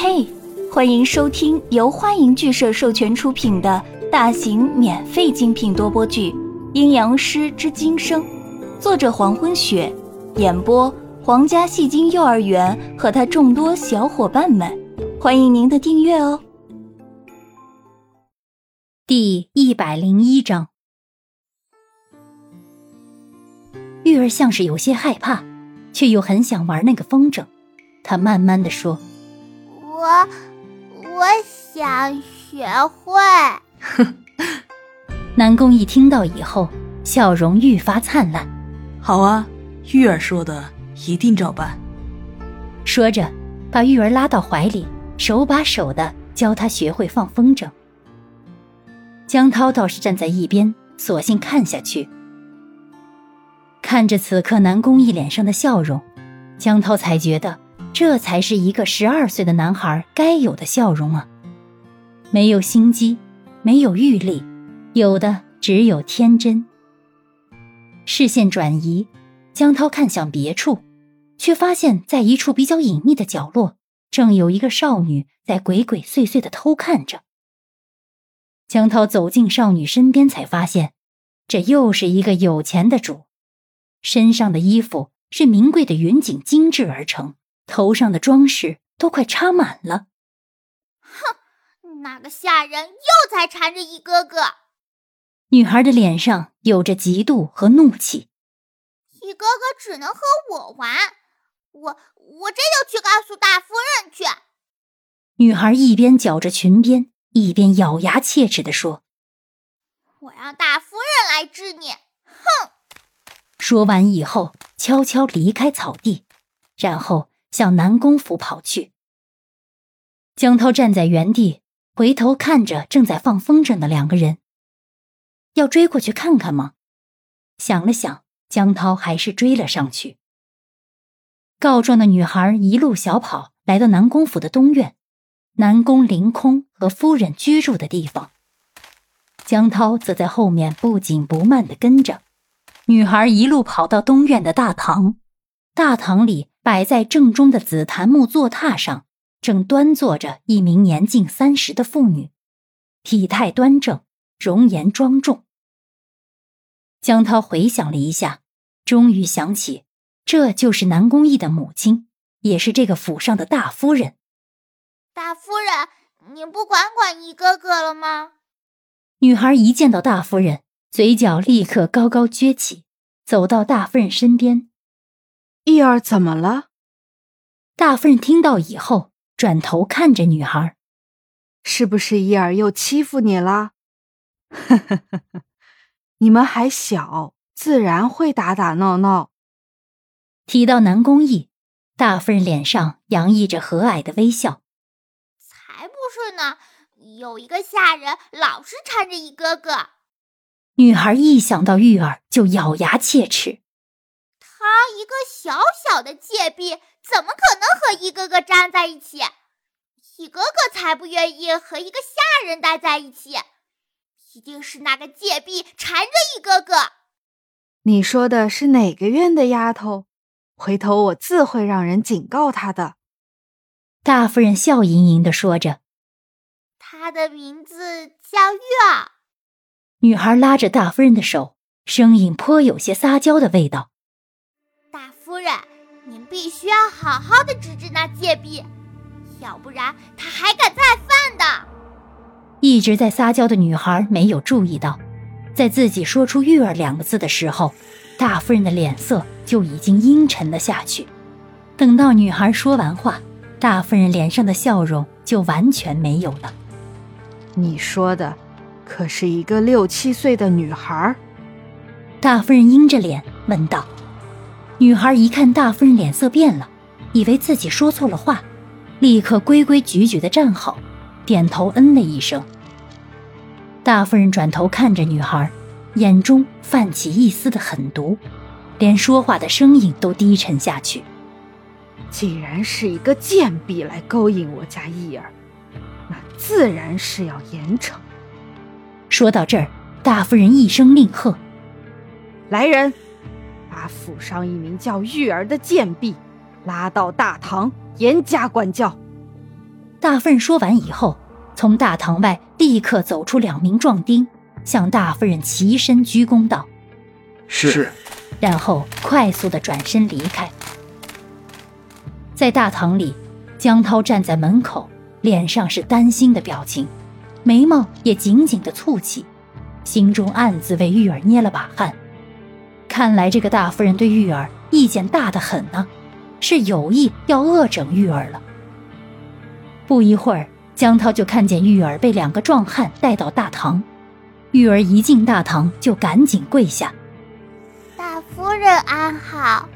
嘿，欢迎收听由欢迎剧社授权出品的大型免费精品多播剧《阴阳师之今生》，作者黄昏雪，演播皇家戏精幼儿园和他众多小伙伴们，欢迎您的订阅哦。第一百零一章，玉儿像是有些害怕，却又很想玩那个风筝。她慢慢的说。我我想学会。哼，南宫一听到以后，笑容愈发灿烂。好啊，玉儿说的一定照办。说着，把玉儿拉到怀里，手把手的教她学会放风筝。江涛倒是站在一边，索性看下去。看着此刻南宫一脸上的笑容，江涛才觉得。这才是一个十二岁的男孩该有的笑容啊！没有心机，没有欲力，有的只有天真。视线转移，江涛看向别处，却发现在一处比较隐秘的角落，正有一个少女在鬼鬼祟祟的偷看着。江涛走进少女身边，才发现，这又是一个有钱的主，身上的衣服是名贵的云锦精致而成。头上的装饰都快插满了。哼，那个下人又在缠着一哥哥。女孩的脸上有着嫉妒和怒气。一哥哥只能和我玩，我我这就去告诉大夫人去。女孩一边绞着裙边，一边咬牙切齿地说：“我让大夫人来治你。”哼！说完以后，悄悄离开草地，然后。向南宫府跑去。江涛站在原地，回头看着正在放风筝的两个人。要追过去看看吗？想了想，江涛还是追了上去。告状的女孩一路小跑，来到南宫府的东院，南宫凌空和夫人居住的地方。江涛则在后面不紧不慢的跟着。女孩一路跑到东院的大堂，大堂里。摆在正中的紫檀木坐榻上，正端坐着一名年近三十的妇女，体态端正，容颜庄重。江涛回想了一下，终于想起，这就是南宫义的母亲，也是这个府上的大夫人。大夫人，你不管管一哥哥了吗？女孩一见到大夫人，嘴角立刻高高撅起，走到大夫人身边。义儿怎么了？大夫人听到以后，转头看着女孩，是不是义儿又欺负你了？呵呵呵呵，你们还小，自然会打打闹闹。提到南宫义，大夫人脸上洋溢着和蔼的微笑。才不是呢，有一个下人老是缠着一哥哥。女孩一想到玉儿，就咬牙切齿。他一个小小的贱婢，怎么可能和一哥哥站在一起？一哥哥才不愿意和一个下人待在一起，一定是那个贱婢缠着一哥哥。你说的是哪个院的丫头？回头我自会让人警告她的。大夫人笑盈盈的说着：“她的名字叫玉儿。”女孩拉着大夫人的手，声音颇有些撒娇的味道。夫人，您必须要好好的治治那贱婢，要不然他还敢再犯的。一直在撒娇的女孩没有注意到，在自己说出“玉儿”两个字的时候，大夫人的脸色就已经阴沉了下去。等到女孩说完话，大夫人脸上的笑容就完全没有了。你说的，可是一个六七岁的女孩？大夫人阴着脸问道。女孩一看大夫人脸色变了，以为自己说错了话，立刻规规矩矩的站好，点头嗯了一声。大夫人转头看着女孩，眼中泛起一丝的狠毒，连说话的声音都低沉下去。既然是一个贱婢来勾引我家义儿，那自然是要严惩。说到这儿，大夫人一声令喝：“来人！”把府上一名叫玉儿的贱婢拉到大堂，严加管教。大夫人说完以后，从大堂外立刻走出两名壮丁，向大夫人齐身鞠躬道：“是。”然后快速的转身离开。在大堂里，江涛站在门口，脸上是担心的表情，眉毛也紧紧的蹙起，心中暗自为玉儿捏了把汗。看来这个大夫人对玉儿意见大得很呢，是有意要恶整玉儿了。不一会儿，江涛就看见玉儿被两个壮汉带到大堂，玉儿一进大堂就赶紧跪下：“大夫人安好。”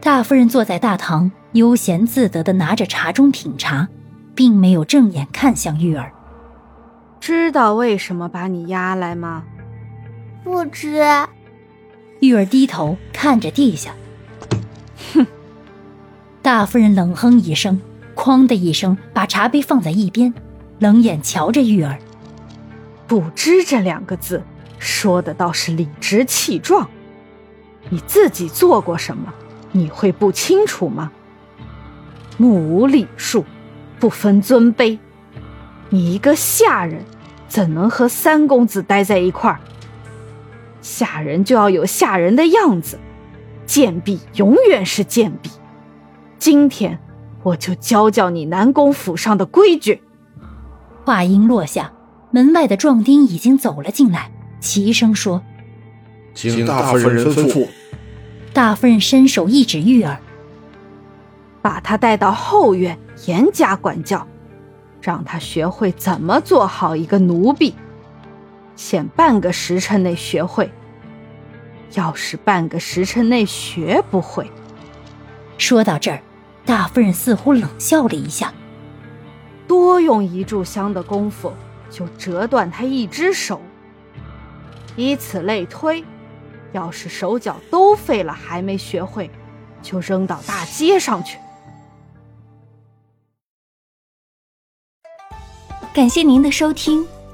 大夫人坐在大堂。悠闲自得地拿着茶盅品茶，并没有正眼看向玉儿。知道为什么把你押来吗？不知。玉儿低头看着地下，哼。大夫人冷哼一声，哐的一声把茶杯放在一边，冷眼瞧着玉儿。不知这两个字说的倒是理直气壮。你自己做过什么？你会不清楚吗？目无礼数，不分尊卑。你一个下人，怎能和三公子待在一块儿？下人就要有下人的样子，贱婢永远是贱婢。今天我就教教你南宫府上的规矩。话音落下，门外的壮丁已经走了进来，齐声说：“请大夫人吩咐。”大夫人伸手一指玉儿。把他带到后院，严加管教，让他学会怎么做好一个奴婢。限半个时辰内学会。要是半个时辰内学不会，说到这儿，大夫人似乎冷笑了一下。多用一炷香的功夫，就折断他一只手。以此类推，要是手脚都废了还没学会，就扔到大街上去。感谢您的收听，